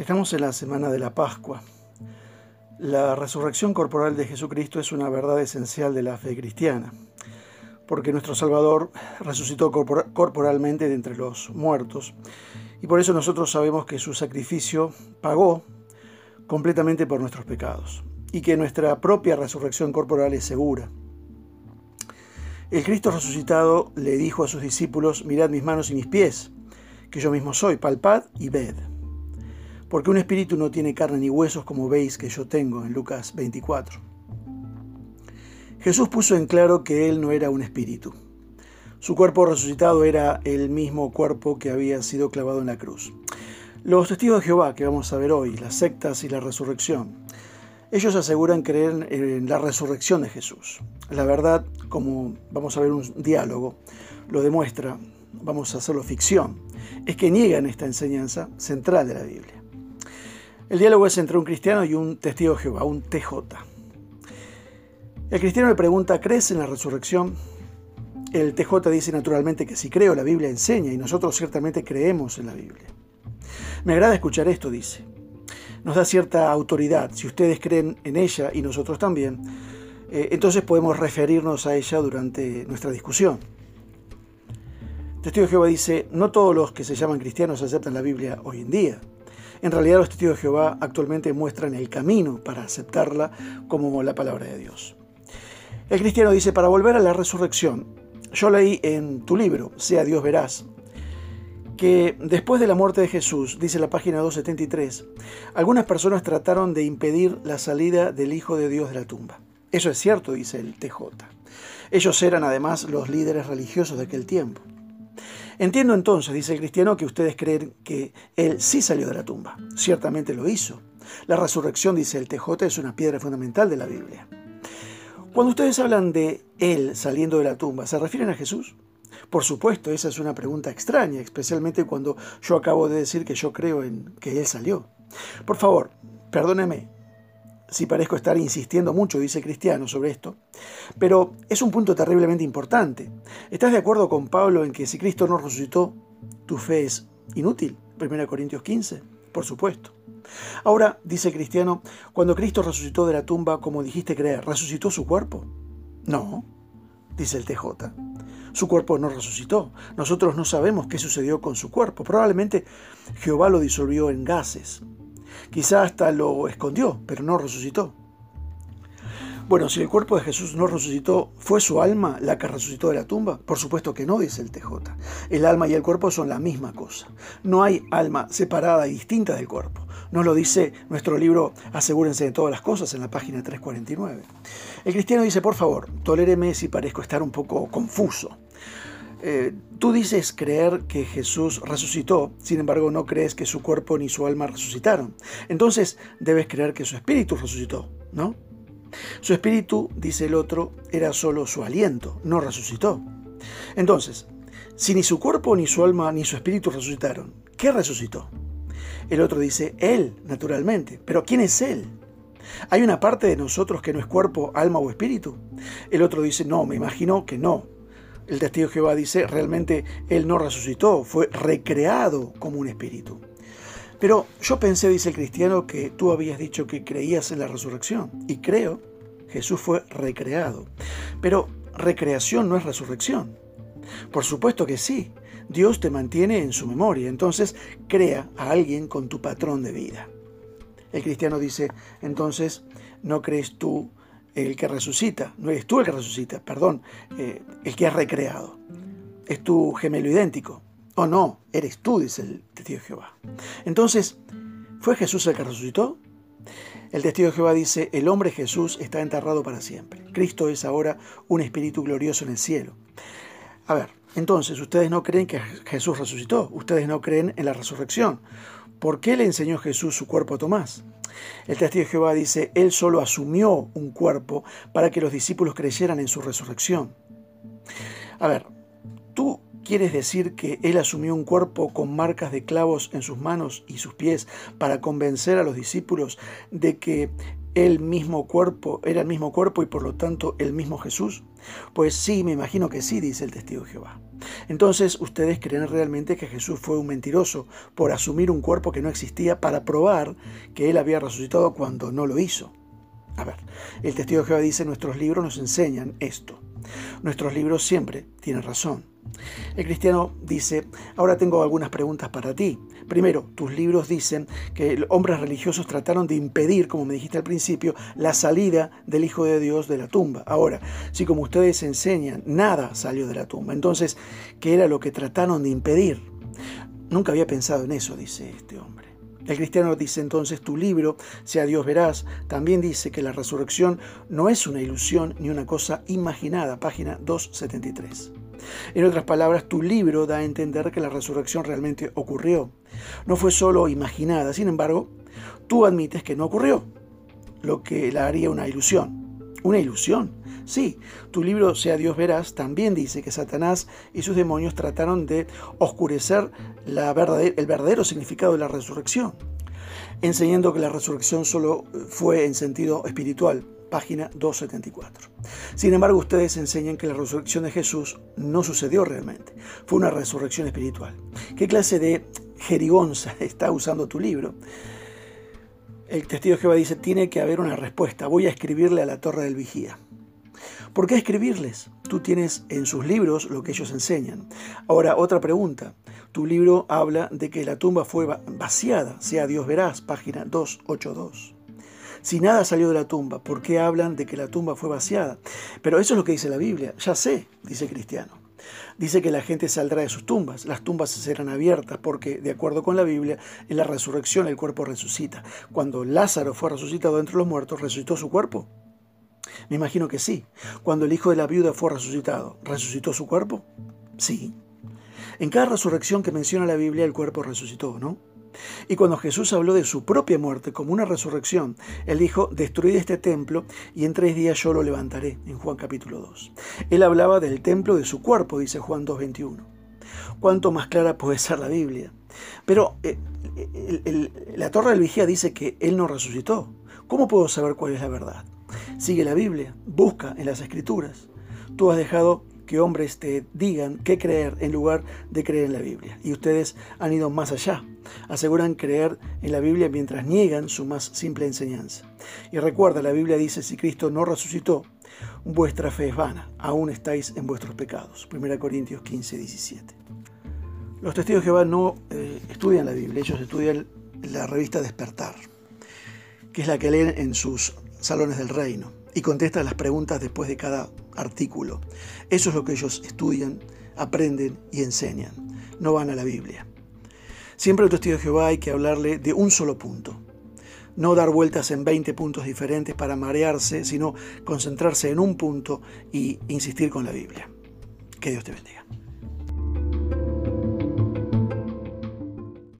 Estamos en la semana de la Pascua. La resurrección corporal de Jesucristo es una verdad esencial de la fe cristiana, porque nuestro Salvador resucitó corporalmente de entre los muertos, y por eso nosotros sabemos que su sacrificio pagó completamente por nuestros pecados, y que nuestra propia resurrección corporal es segura. El Cristo resucitado le dijo a sus discípulos, mirad mis manos y mis pies, que yo mismo soy, palpad y ved porque un espíritu no tiene carne ni huesos como veis que yo tengo en Lucas 24. Jesús puso en claro que él no era un espíritu. Su cuerpo resucitado era el mismo cuerpo que había sido clavado en la cruz. Los testigos de Jehová que vamos a ver hoy, las sectas y la resurrección, ellos aseguran creer en la resurrección de Jesús. La verdad, como vamos a ver un diálogo, lo demuestra, vamos a hacerlo ficción, es que niegan esta enseñanza central de la Biblia. El diálogo es entre un cristiano y un testigo de Jehová, un TJ. El cristiano le pregunta, ¿crees en la resurrección? El TJ dice naturalmente que sí creo, la Biblia enseña y nosotros ciertamente creemos en la Biblia. Me agrada escuchar esto, dice. Nos da cierta autoridad. Si ustedes creen en ella y nosotros también, eh, entonces podemos referirnos a ella durante nuestra discusión. testigo de Jehová dice, no todos los que se llaman cristianos aceptan la Biblia hoy en día. En realidad los testigos de Jehová actualmente muestran el camino para aceptarla como la palabra de Dios. El cristiano dice, para volver a la resurrección, yo leí en tu libro, Sea Dios verás, que después de la muerte de Jesús, dice la página 273, algunas personas trataron de impedir la salida del Hijo de Dios de la tumba. Eso es cierto, dice el TJ. Ellos eran además los líderes religiosos de aquel tiempo. Entiendo entonces, dice el cristiano, que ustedes creen que Él sí salió de la tumba. Ciertamente lo hizo. La resurrección, dice el TJ, es una piedra fundamental de la Biblia. Cuando ustedes hablan de Él saliendo de la tumba, ¿se refieren a Jesús? Por supuesto, esa es una pregunta extraña, especialmente cuando yo acabo de decir que yo creo en que Él salió. Por favor, perdóneme, si parezco estar insistiendo mucho, dice Cristiano, sobre esto, pero es un punto terriblemente importante. ¿Estás de acuerdo con Pablo en que si Cristo no resucitó, tu fe es inútil? 1 Corintios 15, por supuesto. Ahora, dice Cristiano, cuando Cristo resucitó de la tumba, como dijiste creer, ¿resucitó su cuerpo? No, dice el TJ. Su cuerpo no resucitó. Nosotros no sabemos qué sucedió con su cuerpo. Probablemente Jehová lo disolvió en gases. Quizá hasta lo escondió, pero no resucitó. Bueno, si el cuerpo de Jesús no resucitó, ¿fue su alma la que resucitó de la tumba? Por supuesto que no, dice el TJ. El alma y el cuerpo son la misma cosa. No hay alma separada y distinta del cuerpo. Nos lo dice nuestro libro Asegúrense de todas las cosas en la página 349. El cristiano dice, por favor, toléreme si parezco estar un poco confuso. Eh, tú dices creer que Jesús resucitó, sin embargo no crees que su cuerpo ni su alma resucitaron. Entonces debes creer que su espíritu resucitó, ¿no? Su espíritu, dice el otro, era solo su aliento, no resucitó. Entonces, si ni su cuerpo, ni su alma, ni su espíritu resucitaron, ¿qué resucitó? El otro dice, Él, naturalmente. Pero ¿quién es Él? ¿Hay una parte de nosotros que no es cuerpo, alma o espíritu? El otro dice, no, me imagino que no. El testigo de Jehová dice, realmente él no resucitó, fue recreado como un espíritu. Pero yo pensé, dice el cristiano, que tú habías dicho que creías en la resurrección. Y creo, Jesús fue recreado. Pero recreación no es resurrección. Por supuesto que sí. Dios te mantiene en su memoria. Entonces crea a alguien con tu patrón de vida. El cristiano dice, entonces, ¿no crees tú el que resucita, no eres tú el que resucita, perdón, eh, el que has recreado. Es tu gemelo idéntico. O no, eres tú, dice el testigo de Jehová. Entonces, ¿fue Jesús el que resucitó? El testigo de Jehová dice, el hombre Jesús está enterrado para siempre. Cristo es ahora un espíritu glorioso en el cielo. A ver, entonces, ustedes no creen que Jesús resucitó, ustedes no creen en la resurrección. ¿Por qué le enseñó Jesús su cuerpo a Tomás? El testigo de Jehová dice, Él solo asumió un cuerpo para que los discípulos creyeran en su resurrección. A ver, ¿tú quieres decir que Él asumió un cuerpo con marcas de clavos en sus manos y sus pies para convencer a los discípulos de que el mismo cuerpo, era el mismo cuerpo y por lo tanto el mismo Jesús? Pues sí, me imagino que sí, dice el testigo de Jehová. Entonces, ¿ustedes creen realmente que Jesús fue un mentiroso por asumir un cuerpo que no existía para probar que él había resucitado cuando no lo hizo? A ver, el testigo de Jehová dice, nuestros libros nos enseñan esto. Nuestros libros siempre tienen razón. El cristiano dice, ahora tengo algunas preguntas para ti. Primero, tus libros dicen que hombres religiosos trataron de impedir, como me dijiste al principio, la salida del Hijo de Dios de la tumba. Ahora, si como ustedes enseñan, nada salió de la tumba, entonces, ¿qué era lo que trataron de impedir? Nunca había pensado en eso, dice este hombre. El cristiano dice entonces, tu libro, sea Dios verás, también dice que la resurrección no es una ilusión ni una cosa imaginada, página 273. En otras palabras, tu libro da a entender que la resurrección realmente ocurrió. No fue solo imaginada, sin embargo, tú admites que no ocurrió, lo que la haría una ilusión. ¿Una ilusión? Sí, tu libro Sea Dios Verás también dice que Satanás y sus demonios trataron de oscurecer el verdadero significado de la resurrección, enseñando que la resurrección solo fue en sentido espiritual, página 274. Sin embargo, ustedes enseñan que la resurrección de Jesús no sucedió realmente, fue una resurrección espiritual. ¿Qué clase de jerigonza está usando tu libro? El testigo de Jehová dice, tiene que haber una respuesta, voy a escribirle a la torre del vigía. ¿Por qué escribirles? Tú tienes en sus libros lo que ellos enseñan. Ahora, otra pregunta. Tu libro habla de que la tumba fue vaciada, sea Dios verás, página 282. Si nada salió de la tumba, ¿por qué hablan de que la tumba fue vaciada? Pero eso es lo que dice la Biblia. Ya sé, dice Cristiano. Dice que la gente saldrá de sus tumbas, las tumbas serán abiertas porque, de acuerdo con la Biblia, en la resurrección el cuerpo resucita. Cuando Lázaro fue resucitado entre los muertos, ¿resucitó su cuerpo? Me imagino que sí. Cuando el hijo de la viuda fue resucitado, ¿resucitó su cuerpo? Sí. En cada resurrección que menciona la Biblia, el cuerpo resucitó, ¿no? Y cuando Jesús habló de su propia muerte como una resurrección, él dijo, destruid este templo y en tres días yo lo levantaré, en Juan capítulo 2. Él hablaba del templo de su cuerpo, dice Juan 2.21. ¿Cuánto más clara puede ser la Biblia? Pero eh, la torre del vigía dice que él no resucitó. ¿Cómo puedo saber cuál es la verdad? Sigue la Biblia, busca en las escrituras. Tú has dejado que hombres te digan qué creer en lugar de creer en la Biblia. Y ustedes han ido más allá. Aseguran creer en la Biblia mientras niegan su más simple enseñanza. Y recuerda, la Biblia dice, si Cristo no resucitó, vuestra fe es vana, aún estáis en vuestros pecados. 1 Corintios 15, 17. Los testigos de Jehová no eh, estudian la Biblia, ellos estudian la revista Despertar, que es la que leen en sus salones del reino y contestan las preguntas después de cada artículo. Eso es lo que ellos estudian, aprenden y enseñan. No van a la Biblia. Siempre al testigo de Jehová hay que hablarle de un solo punto. No dar vueltas en 20 puntos diferentes para marearse, sino concentrarse en un punto y insistir con la Biblia. Que Dios te bendiga.